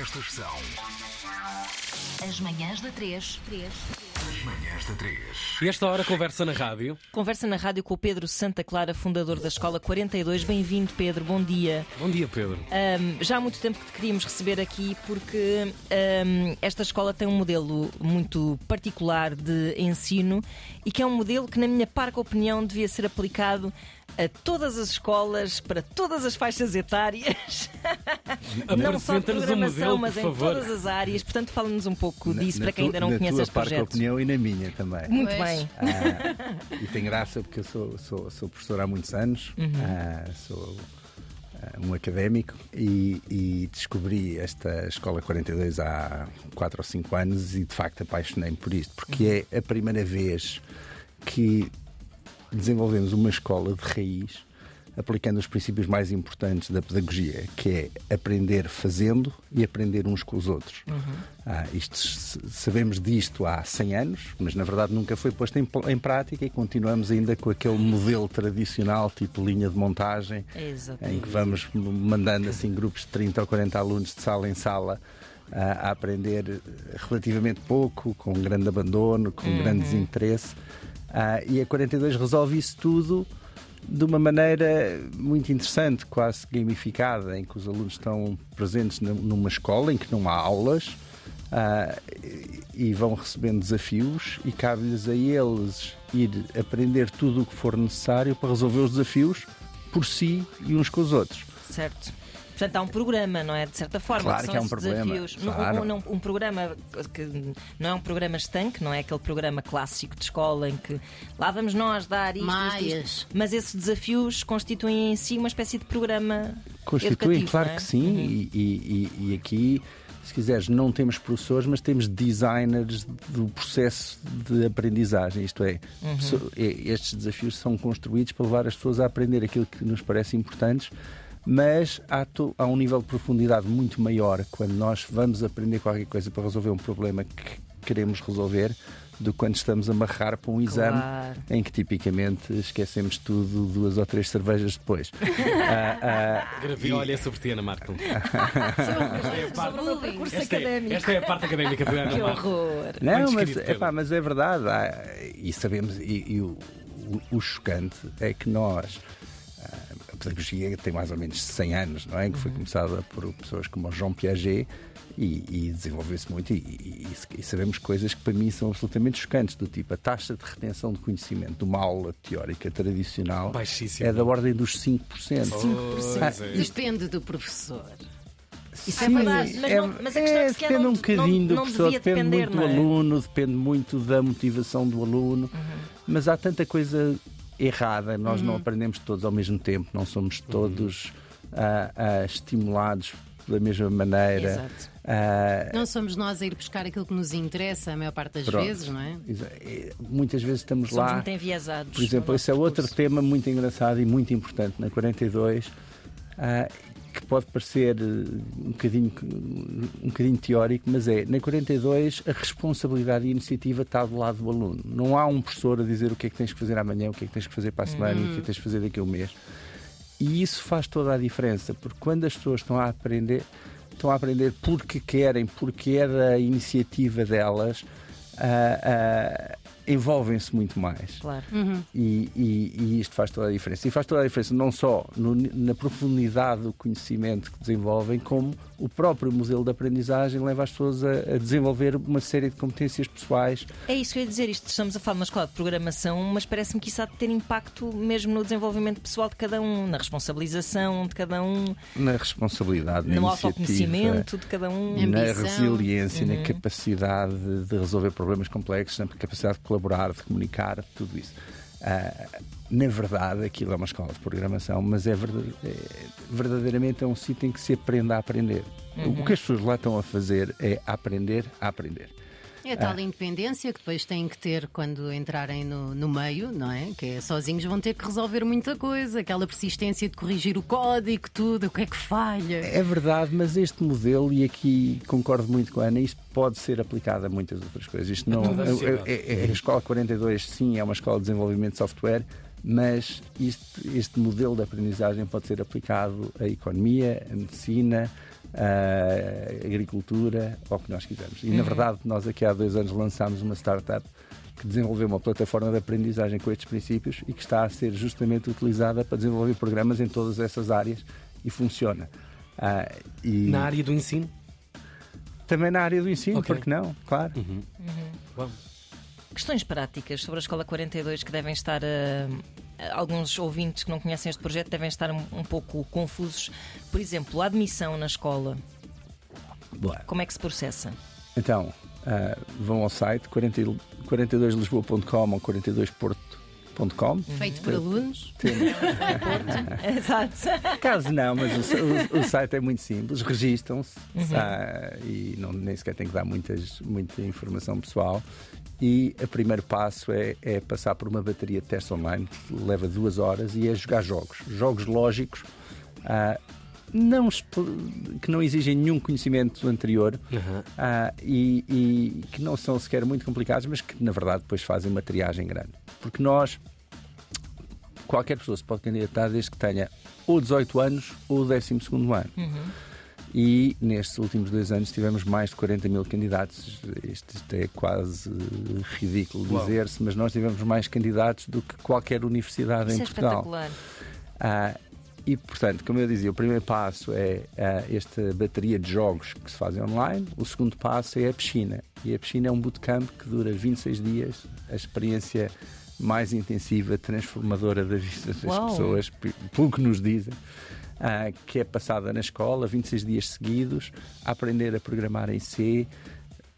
Estas são As manhãs da 3. as manhãs da 3. E esta hora conversa na rádio. Conversa na rádio com o Pedro Santa Clara, fundador da Escola 42. Bem-vindo, Pedro, bom dia. Bom dia, Pedro. Ahm, já há muito tempo que te queríamos receber aqui porque ahm, esta escola tem um modelo muito particular de ensino e que é um modelo que, na minha parca opinião, devia ser aplicado a todas as escolas, para todas as faixas etárias, não só de um programação, modelo, mas em favor. todas as áreas. Portanto, fala-nos um pouco disso Na para quem tu- ainda não na conhece tua este projeto. opinião e na minha também. Muito Pois. bem. Ah, e tem graça porque eu sou, sou, sou professor há muitos anos, Uhum. ah, sou ah, um académico e, e descobri esta Escola 42 há 4 ou 5 anos e de facto apaixonei-me por isto, porque é a primeira vez que desenvolvemos uma escola de raiz aplicando os princípios mais importantes da pedagogia, que é aprender fazendo e aprender uns com os outros. Ah, isto, sabemos disto há 100 anos, mas na verdade nunca foi posto em, em prática e continuamos ainda com aquele modelo tradicional, tipo linha de montagem, Exatamente. em que vamos mandando assim grupos de 30 ou 40 alunos de sala em sala ah, a aprender relativamente pouco, com grande abandono, com grande desinteresse. Ah, e a 42 resolve isso tudo de uma maneira muito interessante, quase gamificada, em que os alunos estão presentes num- numa escola em que não há aulas. e- e vão recebendo desafios e cabe-lhes a eles ir aprender tudo o que for necessário para resolver os desafios por si e uns com os outros. Certo. Portanto, há um programa, não é? De certa forma, Claro que são que há um problema, desafios. Não- claro. Um, não- um programa que não é um programa estanque, não é aquele programa clássico de escola em que lá vamos nós dar isto, isto, isto. Mas esses desafios constituem em si uma espécie de programa. Constituem, educativo, claro não é? que sim, e, e- e- e aqui, se quiseres, não temos professores, mas temos designers do processo de aprendizagem. Isto é, so- e- estes desafios são construídos para levar as pessoas a aprender aquilo que nos parece importantes. Mas há, to- há um nível de profundidade muito maior quando nós vamos aprender qualquer coisa para resolver um problema que queremos resolver do que quando estamos a amarrar para um exame Claro. em que tipicamente esquecemos tudo duas ou três cervejas depois. Ah, ah, Gravei, olha sobre ti, Ana Marco. Sobre Esta é, académico. esta é a parte académica do Ana Que horror. Não, mas, epá, mas é verdade. há- e sabemos, e, e o, o- o chocante é que nós. Ah, pedagogia tem mais ou menos 100 anos, não é? Que foi Uhum. começada por pessoas como o Jean Piaget e, e desenvolveu-se muito. E, e- e sabemos coisas que para mim são absolutamente chocantes, do tipo a taxa de retenção de conhecimento de uma aula teórica tradicional Baixíssima. é da ordem dos 5%. Pois é. Depende do professor. Isso é verdade, mas não- mas a questão é depende não- um bocadinho do professor, depende depender, muito do é? aluno, depende muito da motivação do aluno, Uhum. mas há tanta coisa errada, nós Uhum. não aprendemos todos ao mesmo tempo, não somos todos ah, ah, estimulados da mesma maneira. Exato. Ah, Não somos nós a ir buscar aquilo que nos interessa a maior parte das Pronto. vezes, não é? muitas vezes estamos Somos lá. muito enviesados. Por exemplo, esse é outro tema muito engraçado e muito importante na 42, ah, que pode parecer eh, um bocadinho, um bocadinho teórico, mas é, na 42 a responsabilidade e a iniciativa está do lado do aluno. Não há um professor a dizer o que é que tens que fazer amanhã, o que é que tens que fazer para a semana o que é que tens que fazer daqui a um mês. E isso faz toda a diferença, porque quando as pessoas estão a aprender, estão a aprender porque querem, porque é da iniciativa delas, ah, envolvem-se muito mais. Claro. E, e- e isto faz toda a diferença. E faz toda a diferença não só no- na profundidade do conhecimento que desenvolvem, como o próprio modelo de aprendizagem leva as pessoas a, a desenvolver uma série de competências pessoais. É isso que eu ia dizer. Isto estamos a falar de uma escola de programação, mas parece-me que isso há de ter impacto mesmo no desenvolvimento pessoal de cada um, na responsabilização de cada um, Na responsabilidade, na no autoconhecimento de cada um. Ambição. na resiliência, na capacidade de resolver problemas complexos, na capacidade de colaborar, de comunicar, tudo isso. Ah, na verdade, aquilo é uma escola de programação, mas é, verdade- é- verdadeiramente é um sítio em que se aprende a aprender. O que as pessoas lá estão a fazer é aprender a aprender. É a tal independência que depois têm que ter quando entrarem no, no meio, não é? Que é sozinhos vão ter que resolver muita coisa, aquela persistência de corrigir o código, tudo, o que é que falha. É verdade, mas este modelo, e aqui concordo muito com a Ana, isto pode ser aplicado a muitas outras coisas. Isto não, a sociedade. é- é- a Escola 42, sim, é uma escola de desenvolvimento de software, mas isto- este modelo de aprendizagem pode ser aplicado à economia, à medicina, ah, agricultura, ou o que nós quisermos. E na verdade, nós aqui há dois anos lançámos uma startup que desenvolveu uma plataforma de aprendizagem com estes princípios e que está a ser justamente utilizada para desenvolver programas em todas essas áreas e funciona. Ah, e Na área do ensino? também na área do ensino, Ok. porque não? Claro. Bom, Questões práticas sobre a Escola 42 que devem estar. eh, alguns ouvintes que não conhecem este projeto devem estar um, um pouco confusos. Por exemplo, a admissão na escola, Boa. como é que se processa? Então, ah, vão ao site 40 42lisboa.com ou 42porto.com. Feito por alunos. Exato. Caso não, mas o, o- o site é muito simples, registam-se ah, e não, nem sequer tem que dar muitas, muita informação pessoal. E o primeiro passo é, é passar por uma bateria de teste online, que leva duas horas, e é jogar jogos. Jogos lógicos, ah, não, que não exigem nenhum conhecimento anterior Aham. ah, e, e que não são sequer muito complicados, mas que na verdade depois fazem uma triagem grande. Porque nós, qualquer pessoa se pode candidatar desde que tenha ou 18 anos ou o 12 ano. E nestes últimos dois anos tivemos mais de 40 mil candidatos. Isto, isto é quase ridículo dizer-se, mas nós tivemos mais candidatos do que qualquer universidade Isso em é Portugal. espetacular. Ah, e, portanto, como eu dizia, o primeiro passo é ah, esta bateria de jogos que se fazem online. O segundo passo é a piscina. E a piscina é um bootcamp que dura 26 dias. A experiência mais intensiva, transformadora da vida das pessoas, pelo que nos dizem. ah, que é passada na escola, 26 dias seguidos, a aprender a programar em C,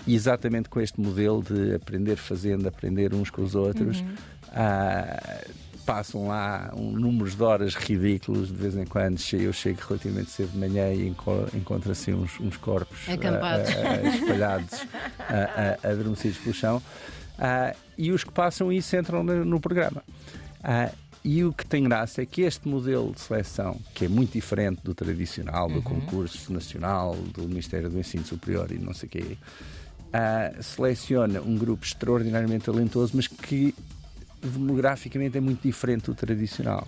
e exatamente com este modelo de aprender fazendo, aprender uns com os outros. Ah, passam lá um números de horas ridículos, de vez em quando eu chego relativamente cedo de manhã e enco- encontro assim uns, uns corpos ah, Acampados. ah, ah, espalhados, adormecidos pelo chão. E os que passam isso entram no, no programa. E o que tem graça é que este modelo de seleção, que é muito diferente do tradicional, do concurso nacional, do Ministério do Ensino Superior e não sei o quê, ah, seleciona um grupo extraordinariamente talentoso, mas que demograficamente é muito diferente do tradicional.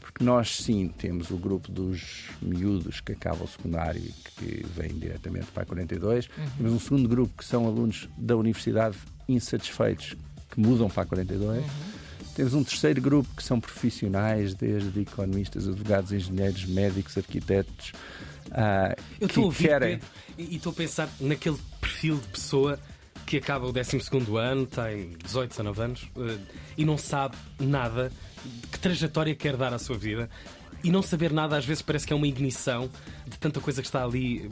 Porque nós, sim, temos o grupo dos miúdos que acabam o secundário e que vêm diretamente para a 42, temos um segundo grupo que são alunos da universidade insatisfeitos que mudam para a 42. Temos um terceiro grupo que são profissionais, desde economistas, advogados, engenheiros, médicos, arquitetos. ah, Eu que estou a ouvir, querem. Pedro, e estou a pensar naquele perfil de pessoa que acaba o 12 ano, tem 18, 19 anos eh, e não sabe nada de que trajetória quer dar à sua vida. E não saber nada às vezes parece que é uma ignição de tanta coisa que está ali eh,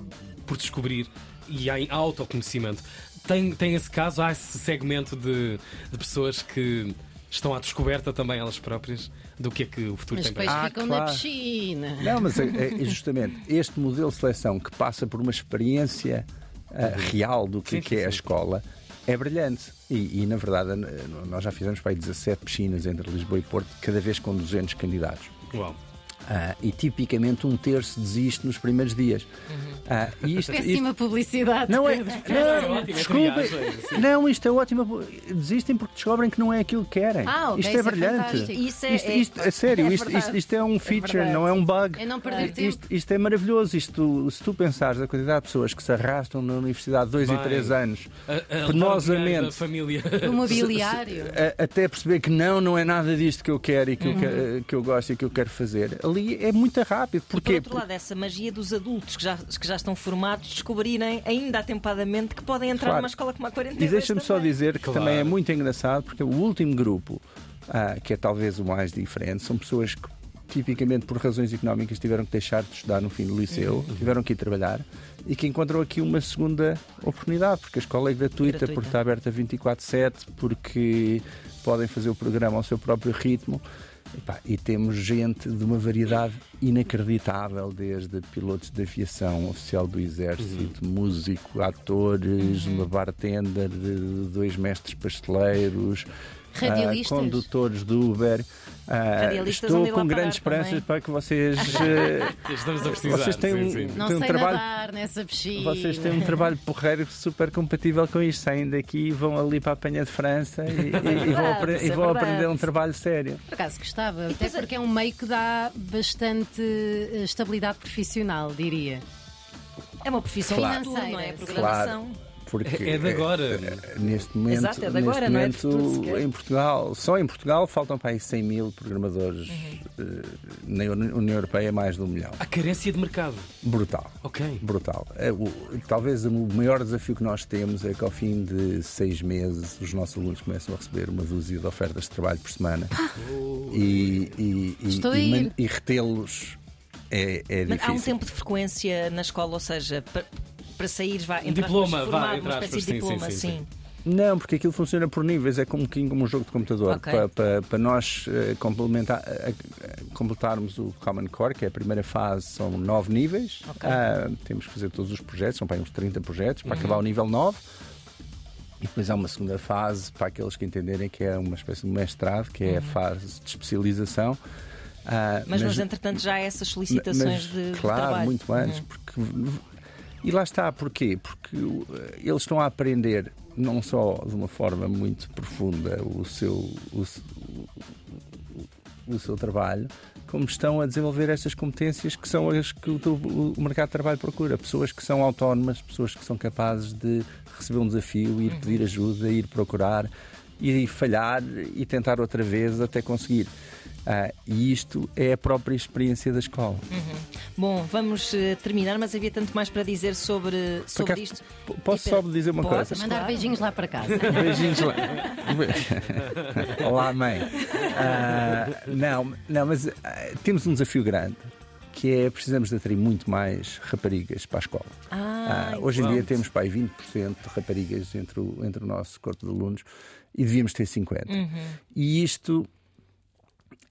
por descobrir e há autoconhecimento. Tem, tem esse caso, há esse segmento de, de pessoas que estão à descoberta também elas próprias do que é que o futuro Mas tem para depois Ah, ficam claro. na piscina. Não, mas é, é justamente este modelo de seleção que passa por uma experiência ah, real do que, Sim, que sim, é a sim. escola é brilhante. E, e, na verdade, nós já fizemos para aí 17 piscinas entre Lisboa e Porto, cada vez com 200 candidatos. Uau. Ah, e tipicamente um terço desiste nos primeiros dias. Ah, e isto, isto- Péssima publicidade. não é. Não, é desculpem. Não, isto é ótimo. Desistem porque descobrem que não é aquilo que querem. Ah, ok, isto é isso é brilhante. Isso é- isto, é- isto- é sério, é isto, isto, isto é um feature, verdade. não é um bug. É não perder tempo. Isto, isto é maravilhoso. Isto, se tu pensares a quantidade de pessoas que se arrastam na universidade dois Bem, e três anos, A, a Penosamente. família. O mobiliário. a- até perceber que não, não é nada disto que eu quero e que, Uhum. eu, que, que eu gosto e que eu quero fazer, ali é muito rápido. E por outro lado, essa magia dos adultos que já, que já estão formados descobrirem ainda atempadamente que podem entrar Claro. numa escola como a 42 E deixa-me só dizer que Claro. também é muito engraçado porque o último grupo, ah, que é talvez o mais diferente, são pessoas que tipicamente por razões económicas tiveram que deixar de estudar no fim do liceu, Uhum. tiveram que ir trabalhar e que encontram aqui uma segunda oportunidade, porque a escola é gratuita, Gratuita. porque está aberta 24/7, porque podem fazer o programa ao seu próprio ritmo. Epá, E temos gente de uma variedade inacreditável, desde pilotos de aviação, oficial do exército, músico, atores, uma bartender, de dois mestres pasteleiros, Radialistas. condutores do Uber. Ah, Radialistas estou com grandes esperanças também. para que vocês, eh, Estamos a precisar. Vocês têm sim, um- sim. Não tem um sei trabalho- nadar nessa piscina. vocês têm um trabalho porreiro super compatível com isto. Saem daqui e vão ali para a Penha de França e, e- e vão, verdade, apre- e é vão aprender um trabalho sério. Por acaso gostava, até porque é um meio que dá bastante eh, estabilidade profissional, diria. É uma profissão Claro. futuro, não é? Financeira, Programação. Porque É de agora. eh, neste momento, Exato, é de neste agora, não é momento em Portugal, só em Portugal faltam para aí 100 mil programadores. Uhum. eh, na União Europeia mais de um milhão. Há carência de mercado. Brutal. Ok. Brutal. É, o- talvez o maior desafio que nós temos é que ao fim de seis meses os nossos alunos começam a receber uma dúzia de ofertas de trabalho por semana e, e, e, Estou a e, e retê-los é, é há um tempo de frequência na escola, ou seja, para, sair, vá, entre diploma, aspas, vá, formado, entre uma espécie de diploma, sim, sim. sim. Não, porque aquilo funciona por níveis, é como um bocadinho como um jogo de computador. Ok. Para, para, para nós eh, complementar, eh, completarmos o Common Core, que é a primeira fase, são nove níveis. Ok. Ah, temos que fazer todos os projetos, são para uns 30 projetos, Uhum. para acabar o nível 9. E depois há uma segunda fase para aqueles que entenderem que é uma espécie de mestrado, que é a fase de especialização. Ah, Uhum. Mas, mas, entretanto, já há essas solicitações mas, de, de claro, trabalho. muito antes. Uhum. Porque, e lá está, porquê? Porque uh, eles estão a aprender não só de uma forma muito profunda o seu, o, o- seu trabalho, como estão a desenvolver estas competências que são as que o, o- o mercado de trabalho procura. Pessoas que são autónomas, pessoas que são capazes de receber um desafio, ir pedir ajuda, ir procurar, ir falhar e tentar outra vez até conseguir. Ah, e isto é a própria experiência da escola. Bom, vamos eh, terminar, mas havia tanto mais para dizer sobre, sobre acaso, isto. Posso E só dizer uma podes? coisa? Mandar Claro. beijinhos lá para casa. Beijinhos lá. Olá, mãe. Ah, não, não, mas ah, temos um desafio grande. Que é precisamos de atrair muito mais raparigas para a escola. Ah, Ah, hoje em dia temos aí 20% de raparigas entre o, entre o nosso corpo de alunos e devíamos ter 50%. Uhum. E isto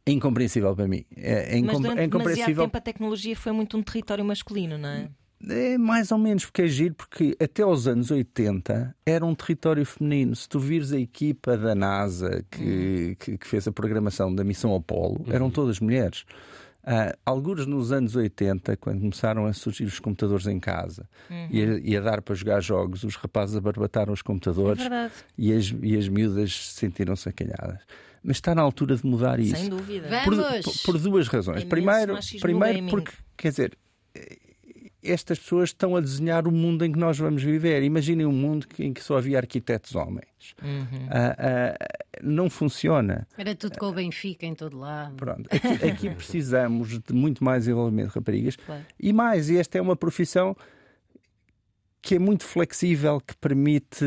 é incompreensível para mim. É, é, mas durante é incompreensível. tempo a tecnologia foi muito um território masculino, não é? É mais ou menos, porque é giro, porque até aos anos 80 era um território feminino. Se tu vires a equipa da NASA que, que, que fez a programação da missão Apollo, eram todas mulheres. Ah, alguns nos anos 80, quando começaram a surgir os computadores em casa e, a, e a dar para jogar jogos, os rapazes abarbataram os É computadores verdade, e, as, e as miúdas sentiram-se acanhadas. Mas está na altura de mudar isso sem dúvida. Vamos. por, por- por duas razões. Imenso Primeiro, primeiro porque, quer dizer, estas pessoas estão a desenhar o mundo em que nós vamos viver. Imaginem um mundo em que só havia arquitetos homens. Uhum. Ah, ah, não funciona. Era tudo com o Benfica em todo lado. Pronto. Aqui, aqui precisamos de muito mais envolvimento de raparigas. Claro. E mais, e esta é uma profissão que é muito flexível, que permite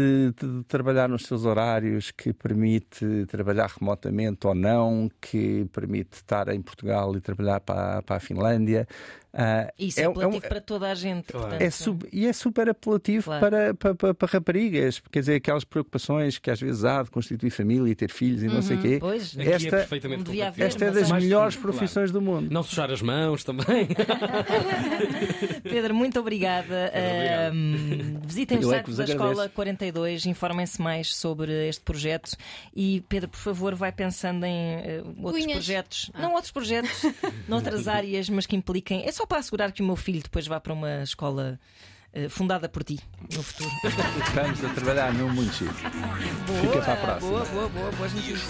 trabalhar nos seus horários, que permite trabalhar remotamente ou não, que permite estar em Portugal e trabalhar para, para a Finlândia. Ah, Isso é é, um- é um- apelativo para toda a gente. Claro. portanto, é sub- e é super apelativo Claro. para, para, para, para raparigas, quer dizer, aquelas preocupações que às vezes há de constituir família e ter filhos e não sei o quê. Pois, Aqui é Esta- perfeitamente Não devia haver. Esta é das melhores claro. profissões do mundo. Não sujar as mãos também. Pedro, muito obrigada. obrigado. Ahm, visitem o é site vos da. Escola 42, informem-se mais sobre este projeto. E Pedro, por favor, vai pensando em eh, outros Cunhas. projetos. Não outros projetos, noutras áreas, mas que impliquem. É só para assegurar que o meu filho depois vá para uma escola eh, fundada por ti no futuro. Estamos a trabalhar num muito chique. Fica para a próxima. Boa, boa, boa, boas notícias.